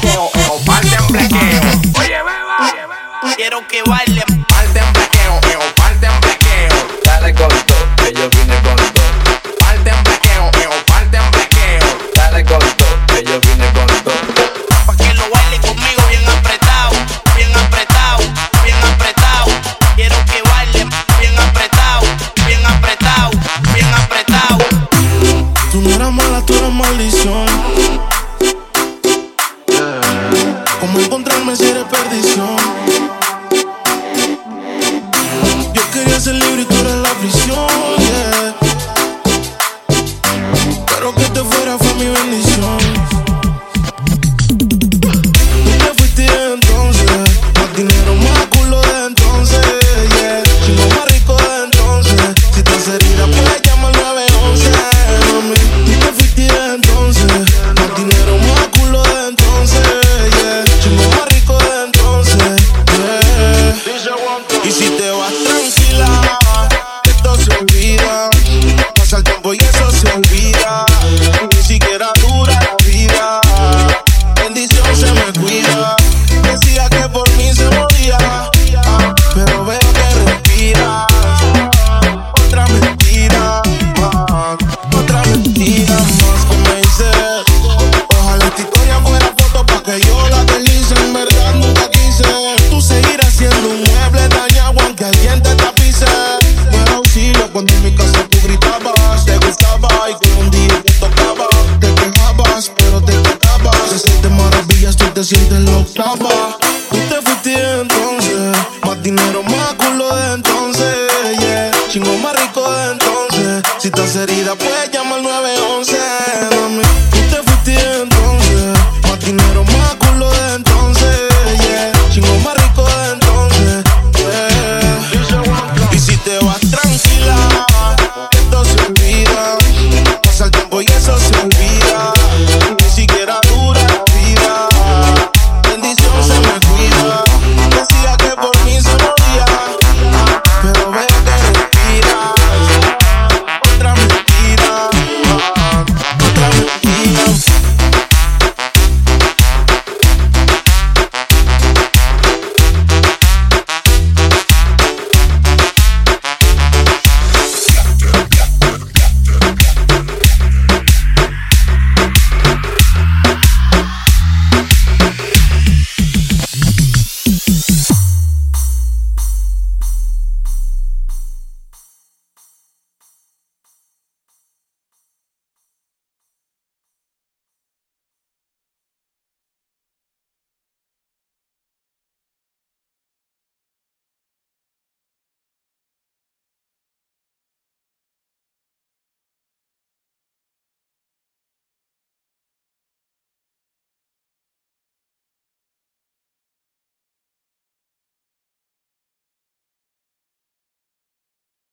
手を ¿Cómo encontrarme si eres perdición? Yo quería ser libre y tú eras la prisión, yeah. Pero que te fuera fue mi bendición. me vas tranquila.